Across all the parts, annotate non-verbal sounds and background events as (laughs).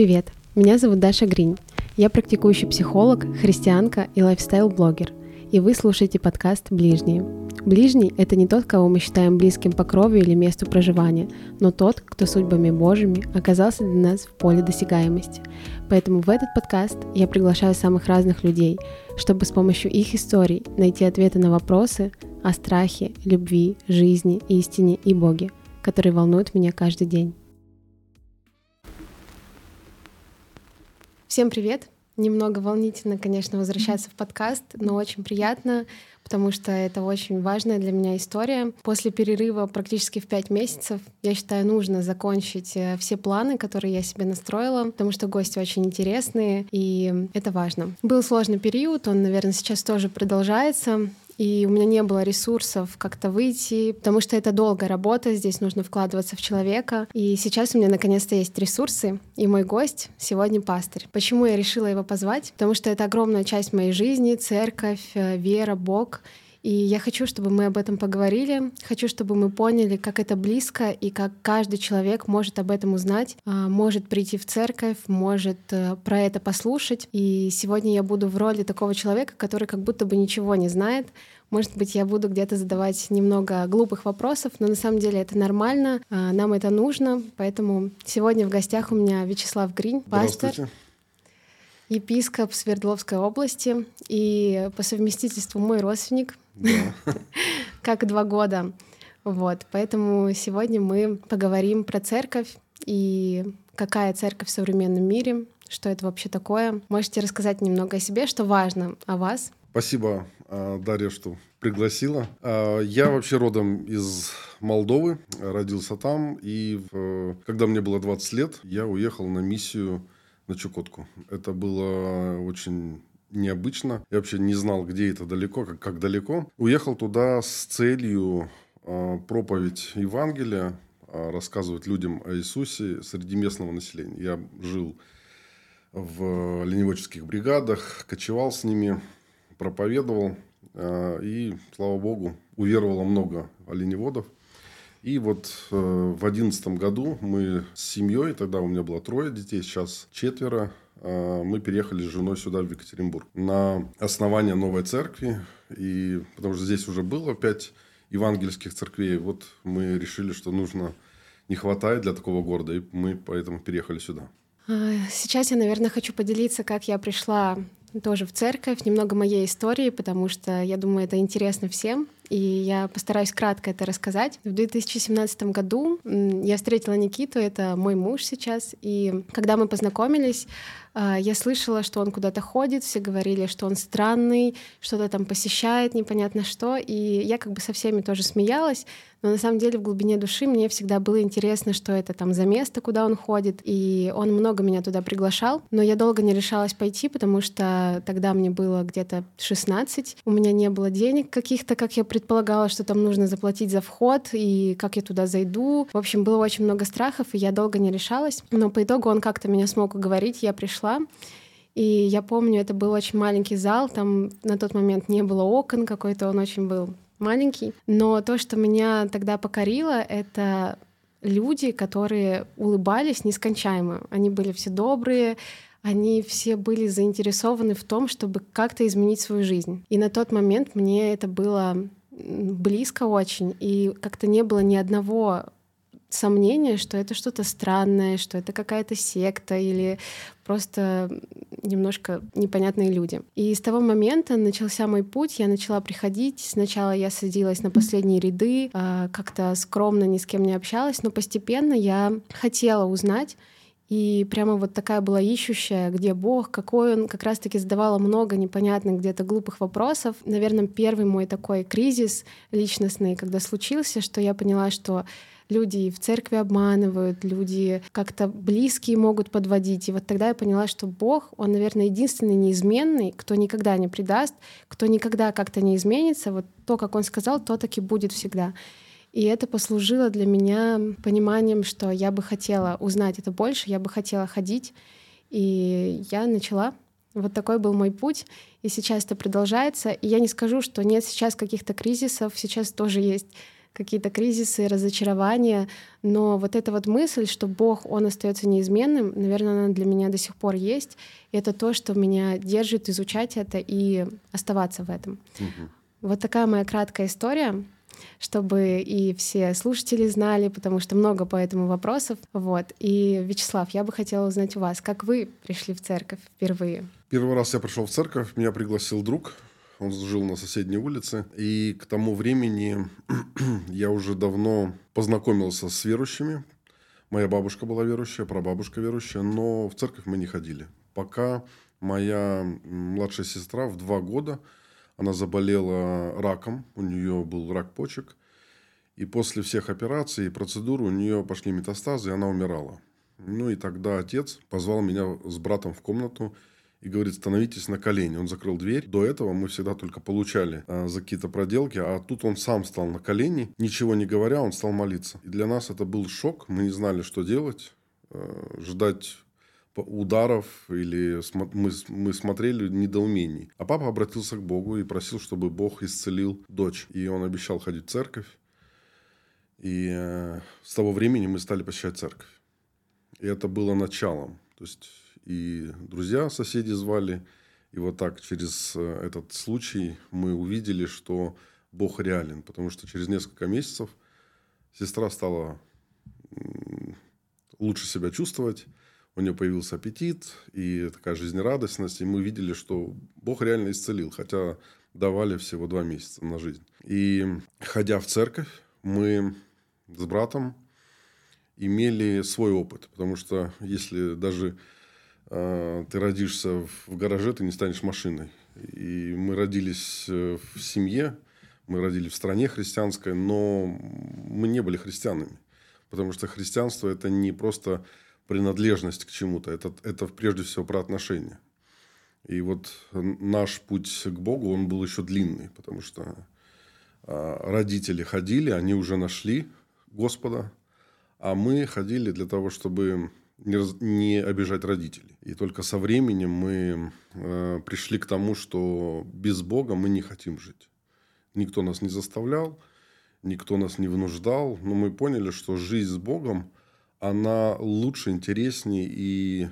привет! Меня зовут Даша Гринь. Я практикующий психолог, христианка и лайфстайл-блогер. И вы слушаете подкаст «Ближние». Ближний — это не тот, кого мы считаем близким по крови или месту проживания, но тот, кто судьбами Божьими оказался для нас в поле досягаемости. Поэтому в этот подкаст я приглашаю самых разных людей, чтобы с помощью их историй найти ответы на вопросы о страхе, любви, жизни, истине и Боге, которые волнуют меня каждый день. Всем привет! Немного волнительно, конечно, возвращаться в подкаст, но очень приятно, потому что это очень важная для меня история. После перерыва практически в пять месяцев, я считаю, нужно закончить э, все планы, которые я себе настроила, потому что гости очень интересные, и это важно. Был сложный период, он, наверное, сейчас тоже продолжается и у меня не было ресурсов как-то выйти, потому что это долгая работа, здесь нужно вкладываться в человека. И сейчас у меня наконец-то есть ресурсы, и мой гость сегодня пастырь. Почему я решила его позвать? Потому что это огромная часть моей жизни, церковь, э, вера, Бог — и я хочу, чтобы мы об этом поговорили. Хочу, чтобы мы поняли, как это близко и как каждый человек может об этом узнать, а, может прийти в церковь, может э, про это послушать. И сегодня я буду в роли такого человека, который как будто бы ничего не знает. Может быть, я буду где-то задавать немного глупых вопросов, но на самом деле это нормально, а, нам это нужно. Поэтому сегодня в гостях у меня Вячеслав Гринь, пастор епископ Свердловской области и по совместительству мой родственник, (laughs) как два года. Вот, поэтому сегодня мы поговорим про церковь и какая церковь в современном мире, что это вообще такое. Можете рассказать немного о себе, что важно о вас. Спасибо, а, Дарья, что пригласила. А, я вообще родом из Молдовы, родился там, и когда мне было 20 лет, я уехал на миссию на Чукотку. Это было очень необычно. Я вообще не знал, где это далеко, как, как далеко. Уехал туда с целью э, проповедь Евангелия, э, рассказывать людям о Иисусе среди местного населения. Я жил в ленивоческих бригадах, кочевал с ними, проповедовал. Э, и, слава богу, уверовало много оленеводов. И вот э, в одиннадцатом году мы с семьей, тогда у меня было трое детей, сейчас четверо, э, мы переехали с женой сюда, в Екатеринбург, на основание новой церкви. И потому что здесь уже было пять евангельских церквей. Вот мы решили, что нужно не хватает для такого города, и мы поэтому переехали сюда. А, сейчас я, наверное, хочу поделиться, как я пришла тоже в церковь, немного моей истории, потому что я думаю, это интересно всем и я постараюсь кратко это рассказать. В 2017 году я встретила Никиту, это мой муж сейчас, и когда мы познакомились, а, я слышала, что он куда-то ходит, все говорили, что он странный, что-то там посещает, непонятно что, и я как бы со всеми тоже смеялась, но на самом деле в глубине души мне всегда было интересно, что это там за место, куда он ходит, и он много меня туда приглашал, но я долго не решалась пойти, потому что тогда мне было где-то 16, у меня не было денег каких-то, как я предполагала, что там нужно заплатить за вход, и как я туда зайду. В общем, было очень много страхов, и я долго не решалась, но по итогу он как-то меня смог уговорить, я пришла. И я помню, это был очень маленький зал, там на тот момент не было окон, какой-то он очень был маленький. Но то, что меня тогда покорило, это люди, которые улыбались нескончаемо. Они были все добрые, они все были заинтересованы в том, чтобы как-то изменить свою жизнь. И на тот момент мне это было близко очень, и как-то не было ни одного сомнение, что это что-то странное, что это какая-то секта или просто немножко непонятные люди. И с того момента начался мой путь, я начала приходить. Сначала я садилась на последние ряды, а, как-то скромно ни с кем не общалась, но постепенно я хотела узнать, и прямо вот такая была ищущая, где Бог, какой он, как раз-таки задавала много непонятных где-то глупых вопросов. Наверное, первый мой такой кризис личностный, когда случился, что я поняла, что люди в церкви обманывают, люди как-то близкие могут подводить. И вот тогда я поняла, что Бог, Он, наверное, единственный неизменный, кто никогда не предаст, кто никогда как-то не изменится. Вот то, как Он сказал, то таки будет всегда. И это послужило для меня пониманием, что я бы хотела узнать это больше, я бы хотела ходить. И я начала. Вот такой был мой путь. И сейчас это продолжается. И я не скажу, что нет сейчас каких-то кризисов. Сейчас тоже есть какие-то кризисы, разочарования, но вот эта вот мысль, что Бог, Он остается неизменным, наверное, она для меня до сих пор есть. И это то, что меня держит изучать это и оставаться в этом. Угу. Вот такая моя краткая история чтобы и все слушатели знали, потому что много по этому вопросов. Вот. И, Вячеслав, я бы хотела узнать у вас, как вы пришли в церковь впервые? Первый раз я пришел в церковь, меня пригласил друг, он жил на соседней улице. И к тому времени (clears throat) я уже давно познакомился с верующими. Моя бабушка была верующая, прабабушка верующая, но в церковь мы не ходили. Пока моя младшая сестра в два года, она заболела раком, у нее был рак почек. И после всех операций и процедур у нее пошли метастазы, и она умирала. Ну и тогда отец позвал меня с братом в комнату и говорит, становитесь на колени. Он закрыл дверь. До этого мы всегда только получали а, за какие-то проделки, а тут он сам стал на колени, ничего не говоря, он стал молиться. И для нас это был шок, мы не знали, что делать, а, ждать ударов или мы, мы смотрели недоумений. А папа обратился к Богу и просил, чтобы Бог исцелил дочь. И он обещал ходить в церковь. И э, с того времени мы стали посещать церковь. И это было началом. То есть и друзья, соседи звали. И вот так через э, этот случай мы увидели, что Бог реален. Потому что через несколько месяцев сестра стала лучше себя чувствовать. У нее появился аппетит и такая жизнерадостность. И мы видели, что Бог реально исцелил. Хотя давали всего два месяца на жизнь. И ходя в церковь, мы с братом имели свой опыт. Потому что если даже а, ты родишься в гараже, ты не станешь машиной. И мы родились э, в семье, мы родились в стране христианской, но мы не были христианами. Потому что христианство – это не просто принадлежность к чему-то, это, это прежде всего про отношения. И вот наш путь к Богу, он был еще длинный, потому что а, родители ходили, они уже нашли Господа, а мы ходили для того, чтобы не, не обижать родителей. И только со временем мы э, пришли к тому, что без Бога мы не хотим жить. Никто нас не заставлял, никто нас не вынуждал, но мы поняли, что жизнь с Богом, она лучше, интереснее, и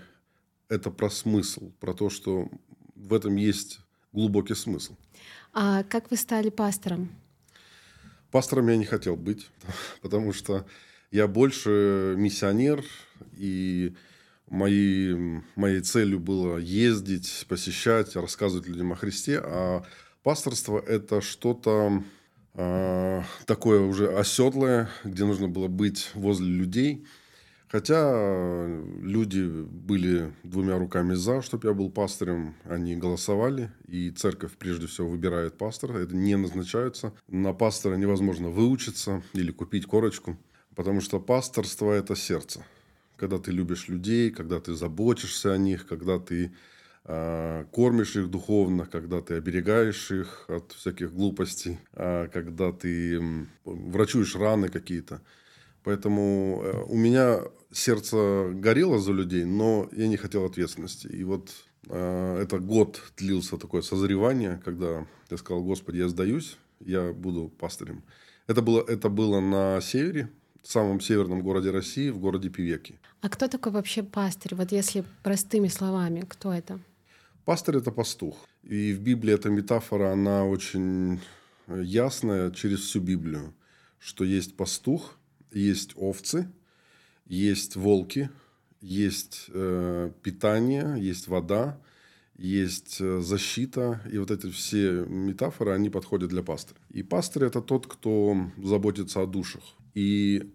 это про смысл, про то, что в этом есть глубокий смысл. А как вы стали пастором? Пастором я не хотел быть, (laughs) потому что я больше миссионер, и мои, моей целью было ездить, посещать, рассказывать людям о Христе. А пасторство – это что-то э, такое уже оседлое, где нужно было быть возле людей. Хотя люди были двумя руками за, чтобы я был пастырем, они голосовали, и церковь прежде всего выбирает пастора, это не назначается. На пастора невозможно выучиться или купить корочку, потому что пасторство – это сердце – когда ты любишь людей, когда ты заботишься о них, когда ты э, кормишь их духовно, когда ты оберегаешь их от всяких глупостей, э, когда ты э, врачуешь раны какие-то. Поэтому э, у меня сердце горело за людей, но я не хотел ответственности. И вот э, это год длился такое созревание, когда я сказал, Господи, я сдаюсь, я буду пастырем. Это было, это было на севере, в самом северном городе России, в городе Пивеки. А кто такой вообще пастырь? Вот если простыми словами, кто это? Пастырь – это пастух. И в Библии эта метафора, она очень ясная через всю Библию, что есть пастух, есть овцы, есть волки, есть э, питание, есть вода, есть э, защита. И вот эти все метафоры, они подходят для пастыря. И пастырь – это тот, кто заботится о душах. И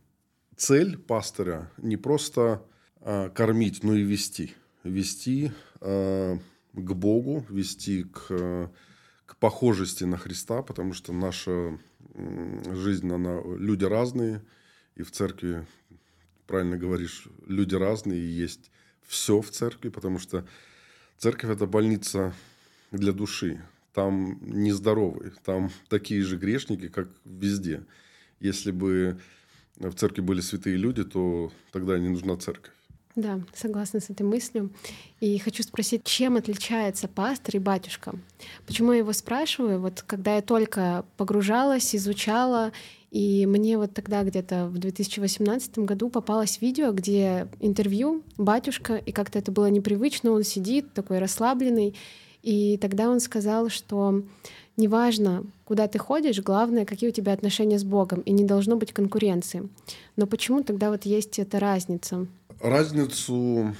цель пастыря не просто э, кормить, но и вести. Вести э, к Богу, вести к, к похожести на Христа, потому что наша жизнь, она, люди разные, и в церкви, правильно говоришь, люди разные, и есть все в церкви, потому что церковь – это больница для души. Там нездоровые, там такие же грешники, как везде. Если бы в церкви были святые люди, то тогда не нужна церковь. Да, согласна с этой мыслью. И хочу спросить, чем отличается пастор и батюшка? Почему я его спрашиваю? Вот когда я только погружалась, изучала И мне вот тогда где-то в 2018 году попалось видео, где интервью батюшка, и как-то это было непривычно, он сидит такой расслабленный, и тогда он сказал, что неважно, куда ты ходишь, главное, какие у тебя отношения с Богом, и не должно быть конкуренции. Но почему тогда вот есть эта разница? Разницу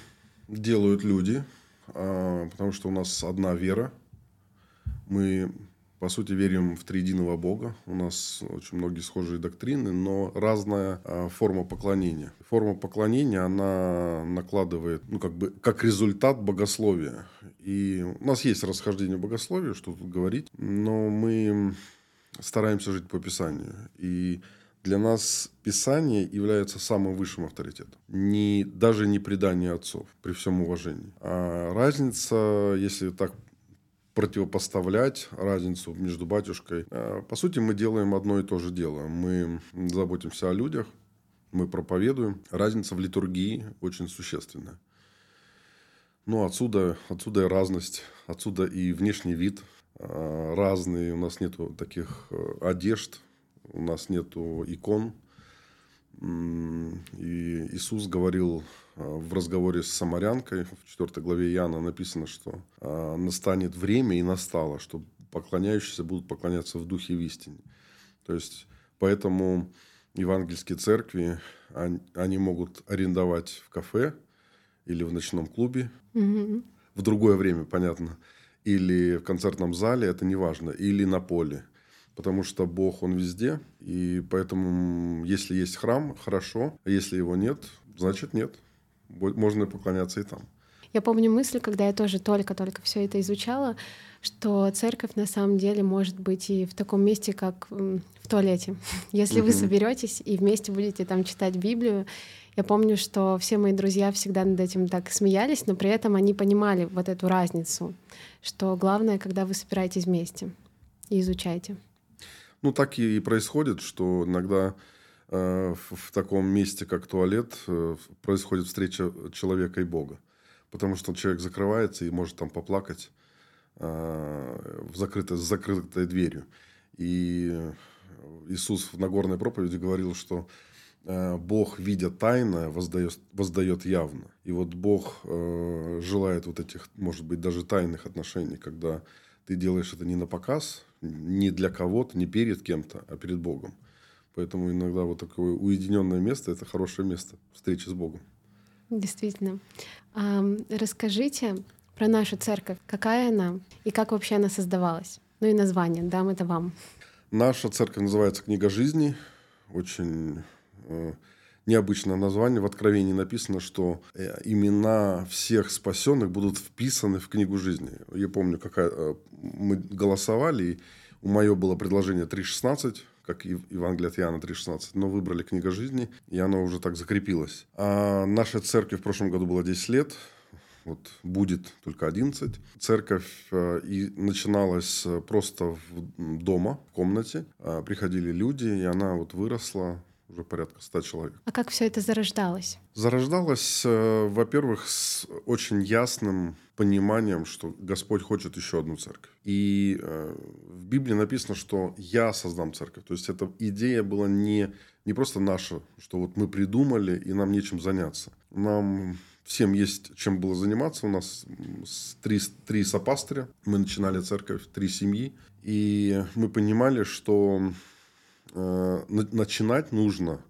делают люди, а, потому что у нас одна вера. Мы по сути, верим в триединого Бога. У нас очень многие схожие доктрины, но разная а, форма поклонения. Форма поклонения, она накладывает, ну, как бы, как результат богословия. И у нас есть расхождение богословия, что тут говорить, но мы стараемся жить по Писанию. И для нас Писание является самым высшим авторитетом. Не, даже не предание отцов, при всем уважении. А разница, если так противопоставлять разницу между батюшкой. А, по сути, мы делаем одно и то же дело. Мы заботимся о людях, мы проповедуем. Разница в литургии очень существенная. Ну, отсюда, отсюда и разность, отсюда и внешний вид а, разный. У нас нету таких э, одежд, у нас нету икон. И Иисус говорил а, в разговоре с самарянкой, в 4 главе Иоанна написано, что а, настанет время и настало, что поклоняющиеся будут поклоняться в духе и в истине. То есть, поэтому евангельские церкви, они, могут арендовать в кафе или в ночном клубе, mm-hmm. в другое время, понятно, или в концертном зале, это не важно, или на поле. Потому что Бог, Он везде, и поэтому, если есть храм, хорошо, а если его нет, значит нет можно поклоняться и там. Я помню мысль, когда я тоже только-только все это изучала, что церковь на самом деле может быть и в таком месте, как в туалете. (laughs) Если вы соберетесь и вместе будете там читать Библию, я помню, что все мои друзья всегда над этим так смеялись, но при этом они понимали вот эту разницу, что главное, когда вы собираетесь вместе и изучаете. Ну, так и происходит, что иногда Э, в таком месте, как туалет, э, происходит встреча человека и Бога. Потому что человек закрывается и может там поплакать э, в закрытой, с закрытой дверью. И Иисус в Нагорной проповеди говорил, что Бог, видя тайное, воздает, воздает явно. И вот Бог желает вот этих, может быть, даже тайных отношений, когда ты делаешь это не на показ, не для кого-то, не перед кем-то, а перед Богом. Поэтому иногда вот такое уединенное место это хорошее место встречи с Богом. Действительно. Расскажите про нашу церковь. Какая она и как вообще она создавалась? Ну и название, дам это вам. Наша церковь называется «Книга жизни». Очень э, необычное название. В Откровении написано, что э, имена всех спасенных будут вписаны в книгу жизни. Я помню, какая э, мы голосовали, и у мое было предложение 3.16, как и Евангелие от Иоанна 3.16, но выбрали книга жизни, и оно уже так закрепилось. А наша церковь в прошлом году была 10 лет, вот будет только 11. Церковь э, и начиналась э, просто в, дома, в комнате. А, приходили люди, и она вот выросла уже порядка ста человек. А как все это зарождалось? Зарождалось, э, во-первых, с очень ясным пониманием, что Господь хочет еще одну церковь. И э, в Библии написано, что я создам церковь. То есть эта идея была не, не просто наша, что вот мы придумали, и нам нечем заняться. Нам всем есть чем было заниматься. У нас три, три сопастыря. Мы начинали церковь, три семьи. И мы понимали, что начинать нужно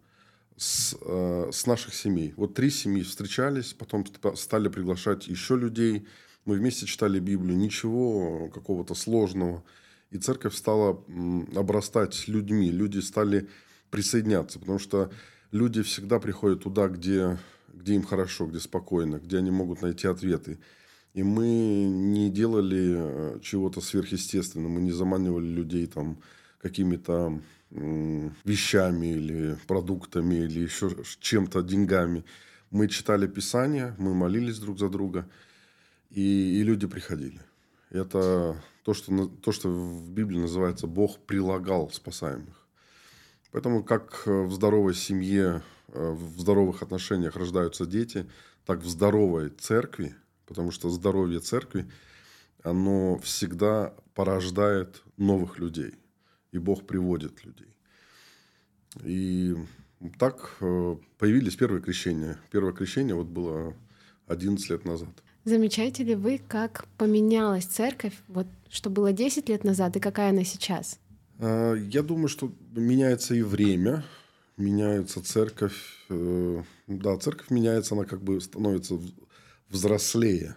с, э, с наших семей. Вот три семьи встречались, потом стали приглашать еще людей. Мы вместе читали Библию, ничего какого-то сложного. И церковь стала обрастать людьми, люди стали присоединяться, потому что люди всегда приходят туда, где, где им хорошо, где спокойно, где они могут найти ответы. И мы не делали э, чего-то сверхъестественного, мы не заманивали людей там какими-то вещами или продуктами или еще чем-то, деньгами. Мы читали Писание, мы молились друг за друга, и, и люди приходили. Это то что, то, что в Библии называется «Бог прилагал спасаемых». Поэтому как в здоровой семье, э, в здоровых отношениях рождаются дети, так в здоровой церкви, потому что здоровье церкви, оно всегда порождает новых людей и Бог приводит людей. И так э, появились первые крещения. Первое крещение вот было 11 лет назад. Замечаете ли вы, как поменялась церковь, вот что было 10 лет назад и какая она сейчас? А, я думаю, что меняется и время, меняется церковь. Э, да, церковь меняется, она как бы становится взрослее.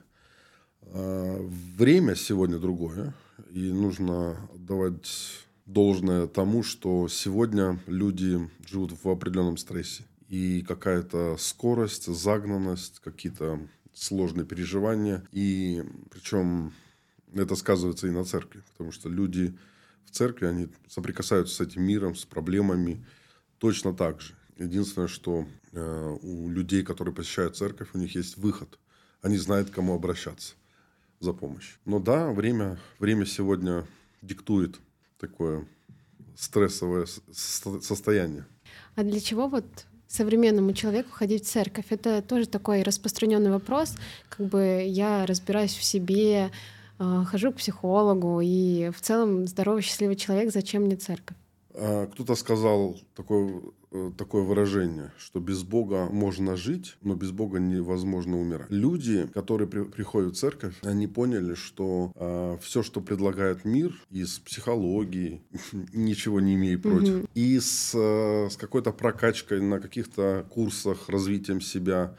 Время сегодня другое, и нужно давать должное тому, что сегодня люди живут в определенном стрессе. И какая-то скорость, загнанность, какие-то сложные переживания. И причем это сказывается и на церкви, потому что люди в церкви, они соприкасаются с этим миром, с проблемами точно так же. Единственное, что э, у людей, которые посещают церковь, у них есть выход. Они знают, к кому обращаться за помощью. Но да, время, время сегодня диктует такое стрессовое состояние. А для чего вот современному человеку ходить в церковь? Это тоже такой распространенный вопрос. Как бы я разбираюсь в себе, э, хожу к психологу, и в целом здоровый, счастливый человек, зачем мне церковь? А, кто-то сказал такое, э, такое выражение, что без Бога можно жить, но без Бога невозможно умирать. Люди, которые при, приходят в церковь, они поняли, что э, а, все, что предлагает мир из психологии, (laughs) ничего не имею против, угу. и с, э, с какой-то прокачкой на каких-то курсах, развитием себя,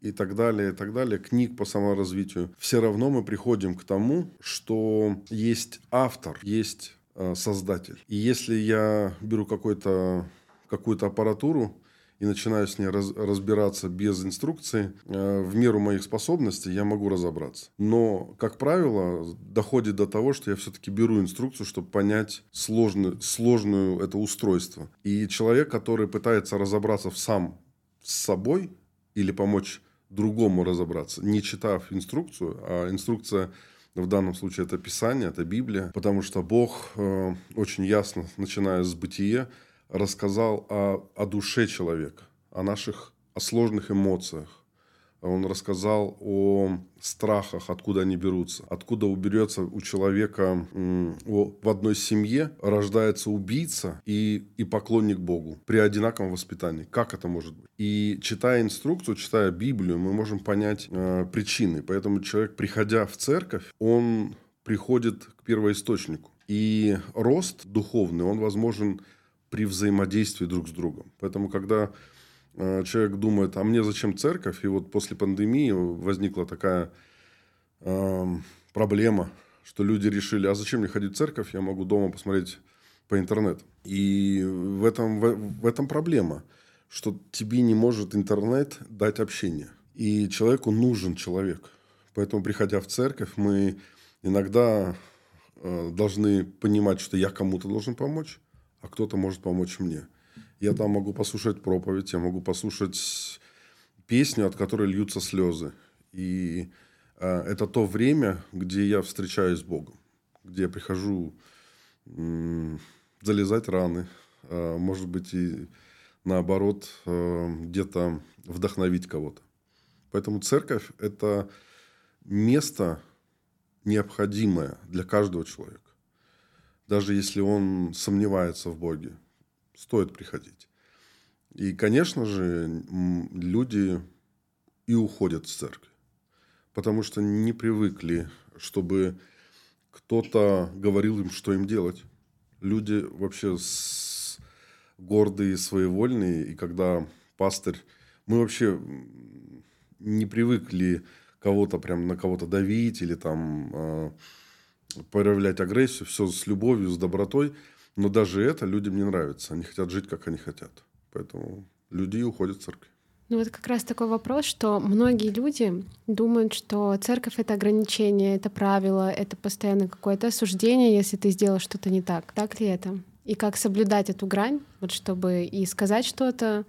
и так далее, и так далее, книг по саморазвитию, все равно мы приходим к тому, что есть автор, есть создатель. И если я беру какой-то, какую-то аппаратуру и начинаю с ней раз, разбираться без инструкции, э, в меру моих способностей я могу разобраться. Но, как правило, доходит до того, что я все-таки беру инструкцию, чтобы понять сложную, сложную это устройство. И человек, который пытается разобраться сам с собой или помочь другому разобраться, не читав инструкцию, а инструкция в данном случае это Писание, это Библия, потому что Бог э, очень ясно, начиная с бытия, рассказал о, о душе человека, о наших, о сложных эмоциях, он рассказал о страхах, откуда они берутся, откуда уберется у человека в одной семье рождается убийца и, и поклонник Богу при одинаковом воспитании. Как это может быть? И читая инструкцию, читая Библию, мы можем понять э, причины. Поэтому человек, приходя в церковь, он приходит к первоисточнику. И рост духовный, он возможен при взаимодействии друг с другом. Поэтому, когда человек думает, а мне зачем церковь? И вот после пандемии возникла такая э, проблема, что люди решили, а зачем мне ходить в церковь? Я могу дома посмотреть по интернету. И в этом, в, в этом проблема, что тебе не может интернет дать общение. И человеку нужен человек. Поэтому, приходя в церковь, мы иногда э, должны понимать, что я кому-то должен помочь, а кто-то может помочь мне. Я там могу послушать проповедь, я могу послушать песню, от которой льются слезы. И э, это то время, где я встречаюсь с Богом, где я прихожу э, залезать раны, э, может быть, и наоборот, э, где-то вдохновить кого-то. Поэтому церковь – это место необходимое для каждого человека. Даже если он сомневается в Боге, стоит приходить. И, конечно же, люди и уходят с церкви, потому что не привыкли, чтобы кто-то говорил им, что им делать. Люди вообще с... гордые, своевольные, и когда пастырь... Мы вообще не привыкли кого-то прям на кого-то давить или там э, проявлять агрессию, все с любовью, с добротой – но даже это людям не нравится. Они хотят жить, как они хотят. Поэтому люди уходят в церковь. Ну вот как раз такой вопрос, что многие люди думают, что церковь — это ограничение, это правило, это постоянно какое-то осуждение, если ты сделал что-то не так. Так ли это? И как соблюдать эту грань, вот чтобы и сказать что-то,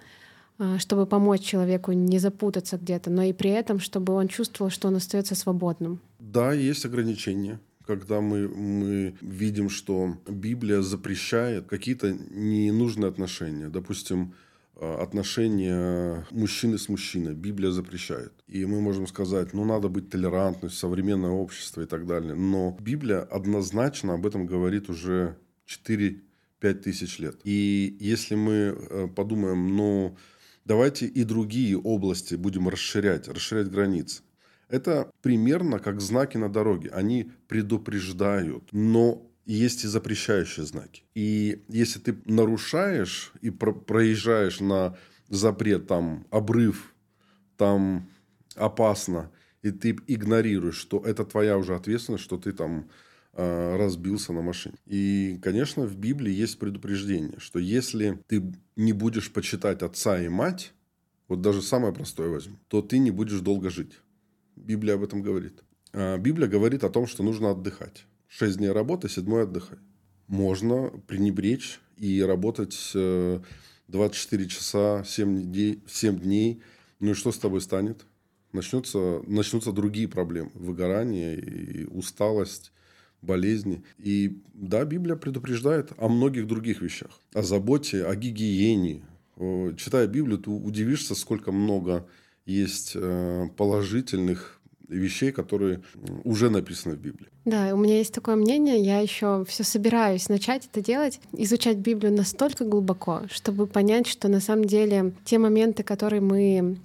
а, чтобы помочь человеку не запутаться где-то, но и при этом, чтобы он чувствовал, что он остается свободным. Да, есть ограничения когда мы, мы видим, что Библия запрещает какие-то ненужные отношения. Допустим, э, отношения мужчины с мужчиной. Библия запрещает. И мы можем сказать, ну, надо быть толерантным, современное общество и так далее. Но Библия однозначно об этом говорит уже 4-5 5000 лет. И если мы э, подумаем, ну, давайте и другие области будем расширять, расширять границы. Это примерно как знаки на дороге. Они предупреждают, но есть и запрещающие знаки. И если ты нарушаешь и про проезжаешь на запрет, там, обрыв, там опасно, и ты игнорируешь, что это твоя уже ответственность, что ты там э, разбился на машине. И, конечно, в Библии есть предупреждение, что если ты не будешь почитать отца и мать, вот даже самое простое возьму, то ты не будешь долго жить. Библия об этом говорит. А Библия говорит о том, что нужно отдыхать. Шесть дней работы, седьмой отдыхай. Можно пренебречь и работать 24 э, часа, 7 дней, 7 дней. Ну и что с тобой станет? Начнется, начнутся другие проблемы. Выгорание, и усталость, болезни. И да, Библия предупреждает о многих других вещах. О заботе, о гигиене. Читая Библию, ты удивишься, сколько много есть э, положительных вещей, которые уже написаны в Библии. Да, у меня есть такое мнение, я еще все собираюсь начать это делать, изучать Библию настолько глубоко, чтобы понять, что на самом деле те моменты, которые мы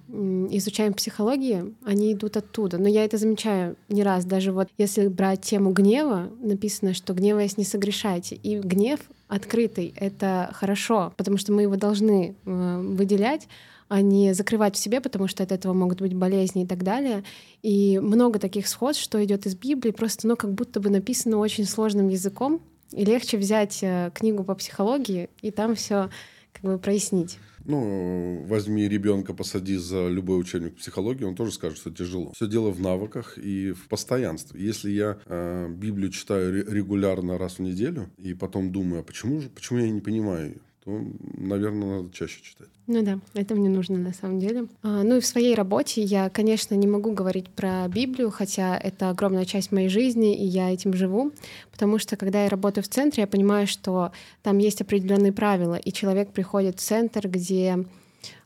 изучаем в психологии, они идут оттуда. Но я это замечаю не раз. Даже вот если брать тему гнева, написано, что гневаясь не согрешайте. И гнев открытый — это хорошо, потому что мы его должны э, выделять, а не закрывать в себе, потому что от этого могут быть болезни и так далее. И много таких сходств, что идет из Библии, просто ну, как будто бы написано очень сложным языком, и легче взять э, книгу по психологии и там все как бы прояснить. Ну, возьми ребенка, посади за любой учебник психологии, он тоже скажет, что тяжело. Все дело в навыках и в постоянстве. Если я э, Библию читаю регулярно раз в неделю и потом думаю, а почему же, почему я не понимаю? То, наверное, надо чаще читать. Ну да, это мне нужно на самом деле. А, ну и в своей работе я, конечно, не могу говорить про Библию, хотя это огромная часть моей жизни, и я этим живу, потому что когда я работаю в центре, я понимаю, что там есть определенные правила, и человек приходит в центр, где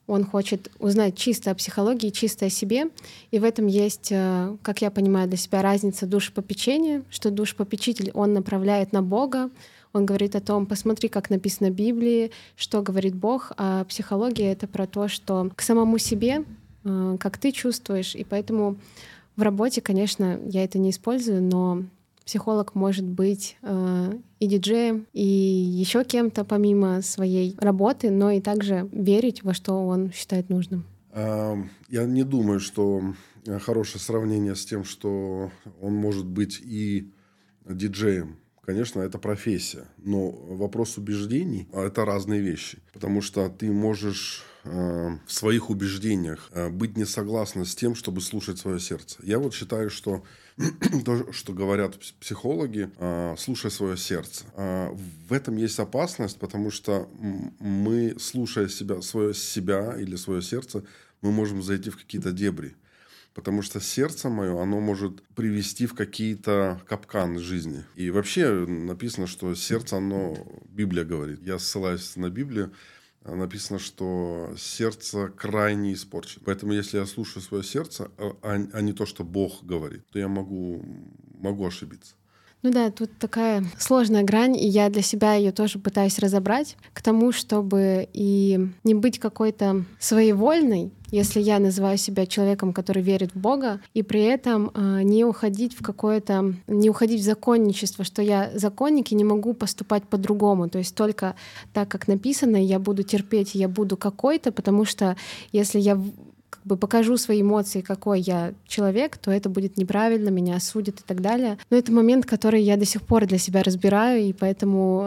он хочет узнать чисто о психологии, чисто о себе. И в этом есть, э, как я понимаю, для себя разница душепопечения, что душепопечитель, он направляет на Бога, он говорит о том, посмотри, как написано в Библии, что говорит Бог, а психология — это про то, что к самому себе, э, как ты чувствуешь, и поэтому в работе, конечно, я это не использую, но психолог может быть э, и диджеем, и еще кем-то помимо своей работы, но и также верить во что он считает нужным. Я не думаю, что хорошее сравнение с тем, что он может быть и диджеем конечно, это профессия. Но вопрос убеждений а, – это разные вещи. Потому что ты можешь э, в своих убеждениях э, быть не согласна с тем, чтобы слушать свое сердце. Я вот считаю, что (clears throat) то, что говорят психологи, э, слушай свое сердце. В этом есть опасность, потому что мы, слушая себя, свое себя или свое сердце, мы можем зайти в какие-то дебри. Потому что сердце мое, оно может привести в какие-то капканы жизни. И вообще написано, что сердце, оно, Библия говорит, я ссылаюсь на Библию, написано, что сердце крайне испорчено. Поэтому, если я слушаю свое сердце, а, а, а не то, что Бог говорит, то я могу, могу ошибиться. Ну да, тут такая сложная грань, и я для себя ее тоже пытаюсь разобрать к тому, чтобы и не быть какой-то своевольной, если я называю себя человеком, который верит в Бога, и при этом э, не уходить в какое-то, не уходить в законничество, что я законник и не могу поступать по-другому. То есть только так, как написано, я буду терпеть, я буду какой-то, потому что если я как бы покажу свои эмоции, какой я человек, то это будет неправильно, меня осудят и так далее. Но это момент, который я до сих пор для себя разбираю, и поэтому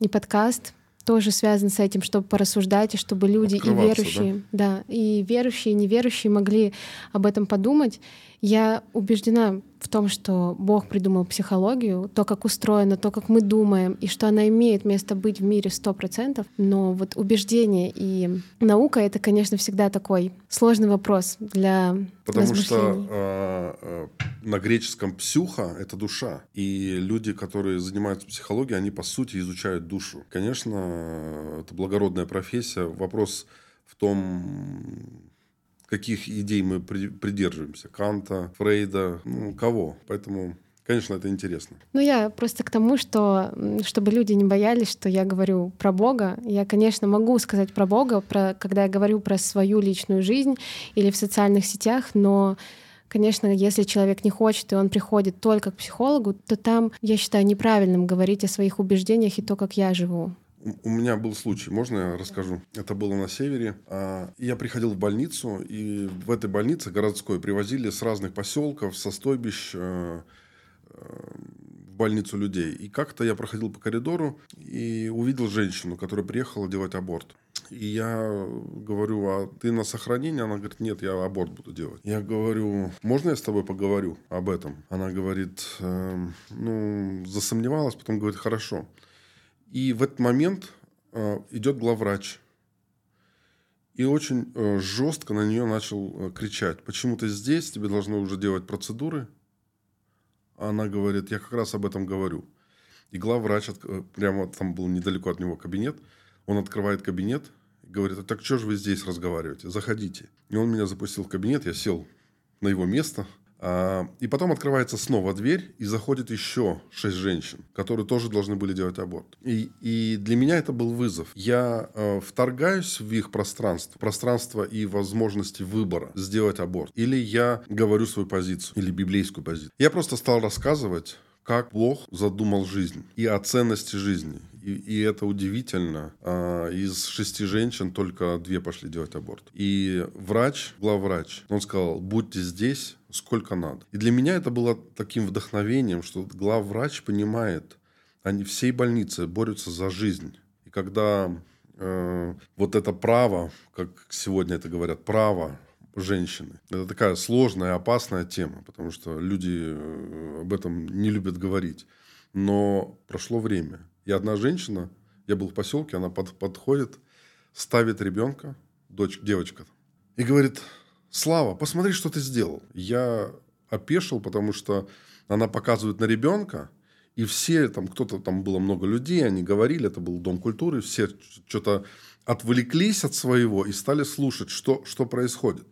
э, и подкаст тоже связан с этим, чтобы порассуждать, и чтобы люди и верующие, да? да, и верующие, и неверующие могли об этом подумать. Я убеждена в том, что Бог придумал психологию, то, как устроено, то, как мы думаем, и что она имеет место быть в мире сто процентов. Но вот убеждение и наука — это, конечно, всегда такой сложный вопрос для Потому что э, э, на греческом «псюха» — это душа. И люди, которые занимаются психологией, они, по сути, изучают душу. Конечно, это благородная профессия. Вопрос в том, каких идей мы придерживаемся. Канта, Фрейда, ну, кого. Поэтому конечно, это интересно. Ну, я просто к тому, что чтобы люди не боялись, что я говорю про Бога. Я, конечно, могу сказать про Бога, про, когда я говорю про свою личную жизнь или в социальных сетях, но Конечно, если человек не хочет, и он приходит только к психологу, то там, я считаю, неправильным говорить о своих убеждениях и то, как я живу. У меня был случай, можно я расскажу? Это было на севере. А, я приходил в больницу, и в этой больнице городской привозили с разных поселков, со стойбищ э, э, в больницу людей. И как-то я проходил по коридору и увидел женщину, которая приехала делать аборт. И я говорю, а ты на сохранение? Она говорит, нет, я аборт буду делать. Я говорю, можно я с тобой поговорю об этом? Она говорит, э, ну, засомневалась, потом говорит, хорошо. И в этот момент э, идет главврач. И очень э, жестко на нее начал э, кричать. Почему ты здесь? Тебе должны уже делать процедуры. Она говорит, я как раз об этом говорю. И главврач, прямо там был недалеко от него кабинет, он открывает кабинет говорит, а так что же вы здесь разговариваете? Заходите. И он меня запустил в кабинет, я сел на его место – и потом открывается снова дверь, и заходит еще шесть женщин, которые тоже должны были делать аборт. И, и для меня это был вызов. Я э, вторгаюсь в их пространство, пространство и возможности выбора сделать аборт. Или я говорю свою позицию, или библейскую позицию. Я просто стал рассказывать как Бог задумал жизнь и о ценности жизни. И, и это удивительно. А, из шести женщин только две пошли делать аборт. И врач, главврач, он сказал, будьте здесь сколько надо. И для меня это было таким вдохновением, что главврач понимает, они всей больницы борются за жизнь. И когда э, вот это право, как сегодня это говорят, право женщины. Это такая сложная, опасная тема, потому что люди э, об этом не любят говорить. Но прошло время. И одна женщина, я был в поселке, она под, подходит, ставит ребенка, дочь, девочка, и говорит, Слава, посмотри, что ты сделал. Я опешил, потому что она показывает на ребенка, и все, там кто-то, там было много людей, они говорили, это был Дом культуры, все что-то отвлеклись от своего и стали слушать, что, что происходит.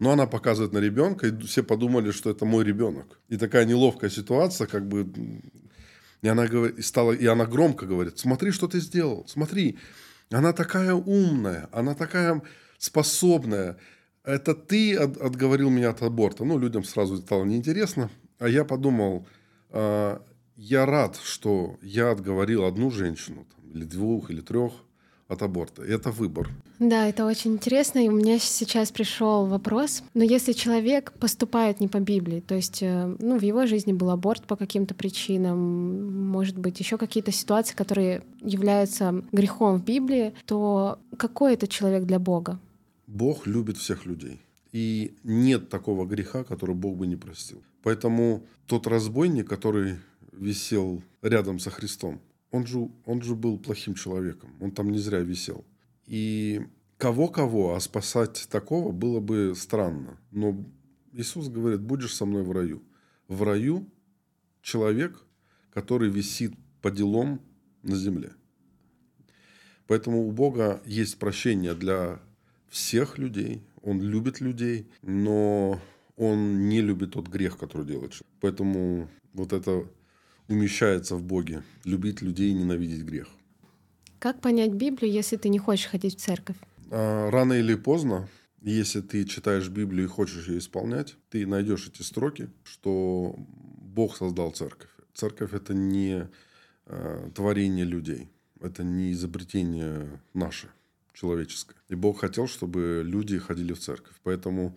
Но она показывает на ребенка, и все подумали, что это мой ребенок. И такая неловкая ситуация, как бы... И она, говорит, и стала, и она громко говорит, смотри, что ты сделал, смотри. Она такая умная, она такая способная. Это ты от, отговорил меня от аборта. Ну, людям сразу стало неинтересно. А я подумал, э, я рад, что я отговорил одну женщину, там, или двух, или трех от аборта. Это выбор. Да, это очень интересно. И у меня сейчас пришел вопрос. Но если человек поступает не по Библии, то есть э, ну, в его жизни был аборт по каким-то причинам, может быть, еще какие-то ситуации, которые являются грехом в Библии, то какой это человек для Бога? Бог любит всех людей. И нет такого греха, который Бог бы не простил. Поэтому тот разбойник, который висел рядом со Христом, он же, он же был плохим человеком. Он там не зря висел. И кого-кого, а спасать такого было бы странно. Но Иисус говорит, будешь со мной в раю. В раю человек, который висит по делам на земле. Поэтому у Бога есть прощение для всех людей, он любит людей, но он не любит тот грех, который делает. Поэтому вот это умещается в Боге. Любить людей и ненавидеть грех. Как понять Библию, если ты не хочешь ходить в церковь? А, рано или поздно, если ты читаешь Библию и хочешь ее исполнять, ты найдешь эти строки, что Бог создал церковь. Церковь это не э, творение людей, это не изобретение наше человеческое. И Бог хотел, чтобы люди ходили в церковь. Поэтому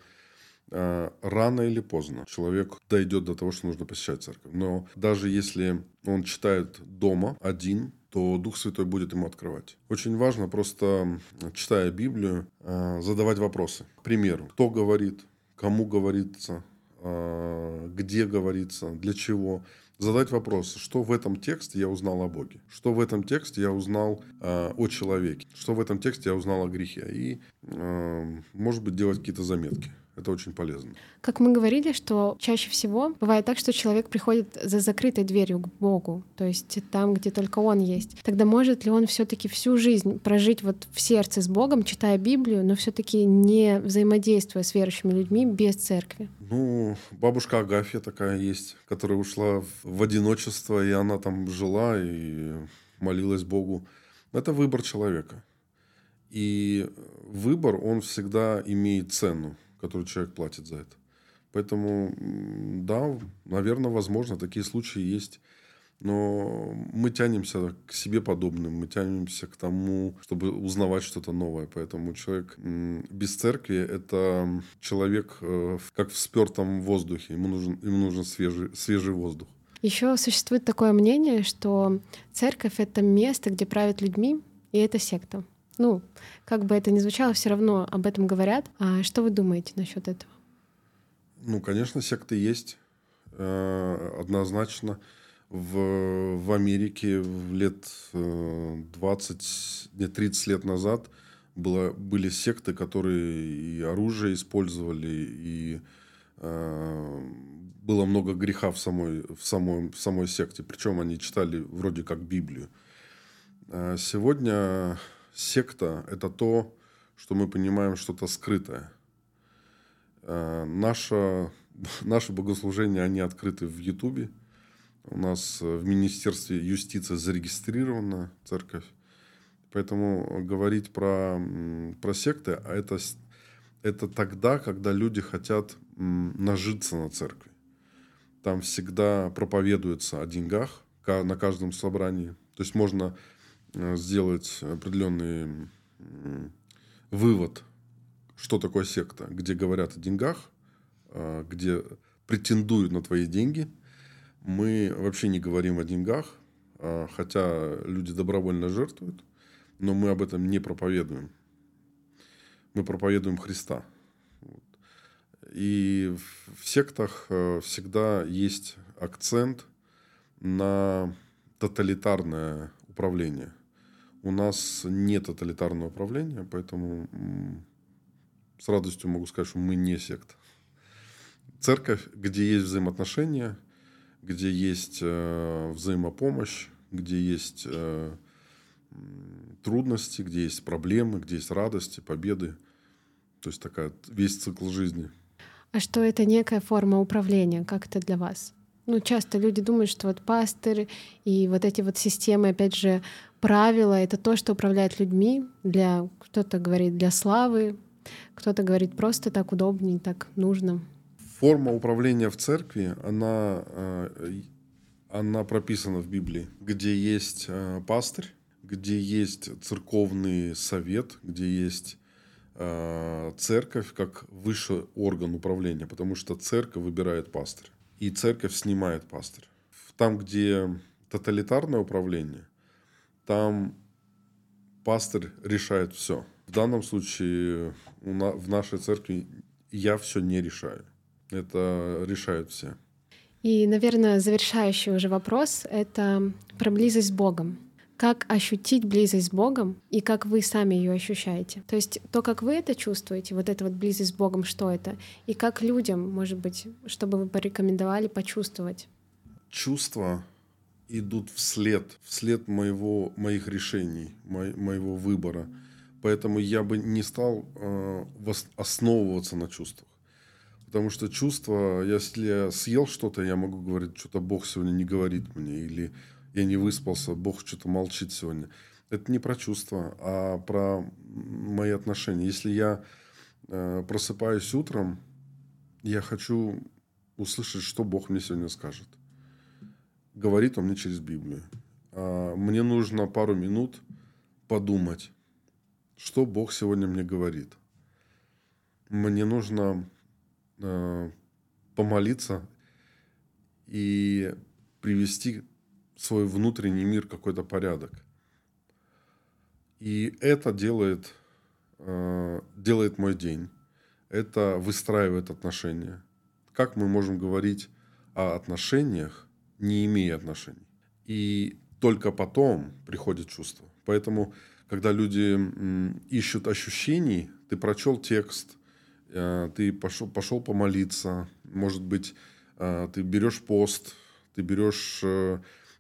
э, рано или поздно человек дойдет до того, что нужно посещать церковь. Но даже если он читает дома один, то Дух Святой будет ему открывать. Очень важно просто, читая Библию, э, задавать вопросы. К примеру, кто говорит, кому говорится, э, где говорится, для чего задать вопрос, что в этом тексте я узнал о Боге, что в этом тексте я узнал э, о человеке, что в этом тексте я узнал о грехе. И, э, может быть, делать какие-то заметки. Это очень полезно. Как мы говорили, что чаще всего бывает так, что человек приходит за закрытой дверью к Богу, то есть там, где только Он есть. Тогда может ли он все таки всю жизнь прожить вот в сердце с Богом, читая Библию, но все таки не взаимодействуя с верующими людьми без церкви? Ну, бабушка Агафья такая есть, которая ушла в одиночество, и она там жила и молилась Богу. Это выбор человека. И выбор, он всегда имеет цену который человек платит за это. Поэтому, да, наверное, возможно, такие случаи есть. Но мы тянемся к себе подобным, мы тянемся к тому, чтобы узнавать что-то новое. Поэтому человек без церкви – это человек э, как в спертом воздухе. Ему нужен, ему нужен свежий, свежий воздух. Еще существует такое мнение, что церковь — это место, где правят людьми, и это секта. Ну, как бы это ни звучало, все равно об этом говорят. А что вы думаете насчет этого? Ну, конечно, секты есть. Э, однозначно. В, в Америке лет 20, э, нет, 30 лет назад было, были секты, которые и оружие использовали, и э, было много греха в самой, в, самой, в самой секте. Причем они читали вроде как Библию. А сегодня секта – это то, что мы понимаем что-то скрытое. Э, (laughs) наше, наши богослужения, они открыты в Ютубе. У нас в Министерстве юстиции зарегистрирована церковь. Поэтому говорить про, про секты, а это, это тогда, когда люди хотят нажиться на церкви. Там всегда проповедуется о деньгах на каждом собрании. То есть можно Э, сделать определенный вывод, что такое секта, где говорят о деньгах, э, где претендуют на твои деньги. Мы вообще не говорим о деньгах, э, хотя люди добровольно жертвуют, но мы об этом не проповедуем. Мы проповедуем Христа. И в сектах всегда есть акцент на тоталитарное управление – у нас не тоталитарного управления, поэтому с радостью могу сказать, что мы не секта. Церковь, где есть взаимоотношения, где есть э, взаимопомощь, где есть э, трудности, где есть проблемы, где есть радости, победы. То есть такая весь цикл жизни. А что это некая форма управления? Как это для вас? Ну, часто люди думают, что вот пастырь и вот эти вот системы, опять же, правила — это то, что управляет людьми. Для кто-то говорит для славы, кто-то говорит просто так удобнее, так нужно. Форма управления в церкви, она, э, она прописана в Библии, где есть э, пастырь, где есть церковный совет, где есть э, церковь как высший орган управления, потому что церковь выбирает пастыря, и церковь снимает пастыря. Там, где тоталитарное управление, там пастырь решает все. В данном случае в нашей церкви я все не решаю. Это решают все. И, наверное, завершающий уже вопрос — это про близость с Богом. Как ощутить близость с Богом и как вы сами ее ощущаете? То есть то, как вы это чувствуете, вот эта вот близость с Богом, что это? И как людям, может быть, чтобы вы порекомендовали почувствовать? Чувство идут вслед, вслед моего, моих решений, мо, моего выбора. Поэтому я бы не стал э, основываться на чувствах. Потому что чувства, если я съел что-то, я могу говорить, что-то Бог сегодня не говорит мне, или я не выспался, Бог что-то молчит сегодня. Это не про чувства, а про мои отношения. Если я э, просыпаюсь утром, я хочу услышать, что Бог мне сегодня скажет говорит он мне через Библию. А мне нужно пару минут подумать, что Бог сегодня мне говорит. Мне нужно э, помолиться и привести свой внутренний мир какой-то порядок. И это делает, э, делает мой день. Это выстраивает отношения. Как мы можем говорить о отношениях, не имея отношений. И только потом приходит чувство. Поэтому, когда люди ищут ощущений, ты прочел текст, э, ты пошел, пошел помолиться, может быть, э, ты берешь пост, ты берешь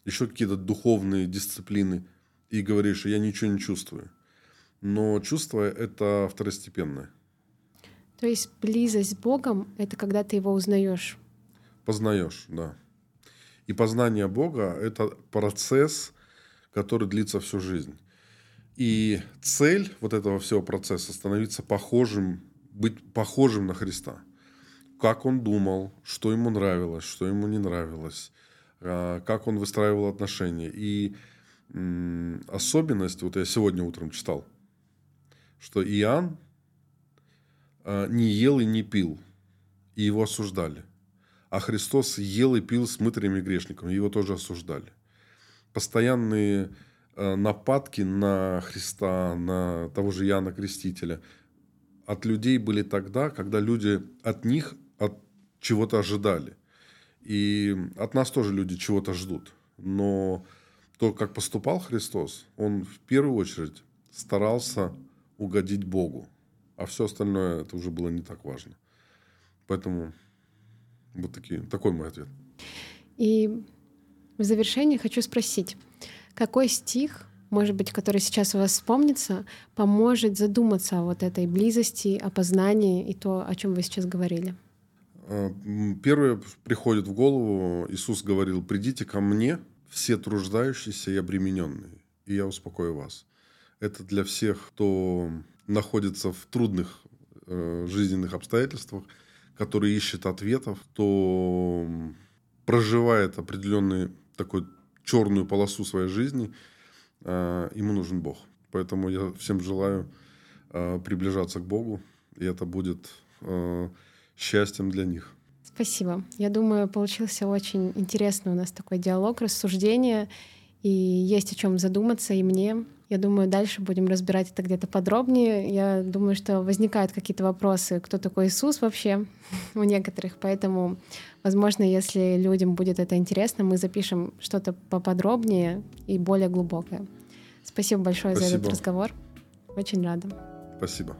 еще какие-то духовные дисциплины и говоришь, я ничего не чувствую. Но чувство это второстепенное. То есть близость с Богом — это когда ты его узнаешь? Познаешь, да. И познание Бога — это процесс, который длится всю жизнь. И цель вот этого всего процесса — становиться похожим, быть похожим на Христа. Как он думал, что ему нравилось, что ему не нравилось, как он выстраивал отношения. И особенность, вот я сегодня утром читал, что Иоанн а, не ел и не пил, и его осуждали. А Христос ел и пил с мытарями и грешниками, его тоже осуждали. Постоянные а, нападки на Христа, на того же Иоанна Крестителя от людей были тогда, когда люди от них от чего-то ожидали. И от нас тоже люди чего-то ждут. Но то, как поступал Христос, он в первую очередь старался угодить Богу. А все остальное это уже было не так важно. Поэтому вот такие, такой мой ответ. И в завершение хочу спросить, какой стих, может быть, который сейчас у вас вспомнится, поможет задуматься о вот этой близости, опознании и то, о чем вы сейчас говорили? А, первое приходит в голову, Иисус говорил, придите ко мне, все труждающиеся и обремененные, и я успокою вас. Это для всех, кто находится в трудных э, жизненных обстоятельствах, который ищет ответов, кто проживает определенную такую черную полосу своей жизни, э, ему нужен Бог. Поэтому я всем желаю э, приближаться к Богу, и это будет э, счастьем для них. Спасибо. Я думаю, получился очень интересный у нас такой диалог, рассуждение, и есть о чем задуматься и мне, я думаю, дальше будем разбирать это где-то подробнее. Я думаю, что возникают какие-то вопросы, кто такой Иисус вообще (laughs) у некоторых. Поэтому, возможно, если людям будет это интересно, мы запишем что-то поподробнее и более глубокое. Спасибо большое Спасибо. за этот разговор. Очень рада. Спасибо.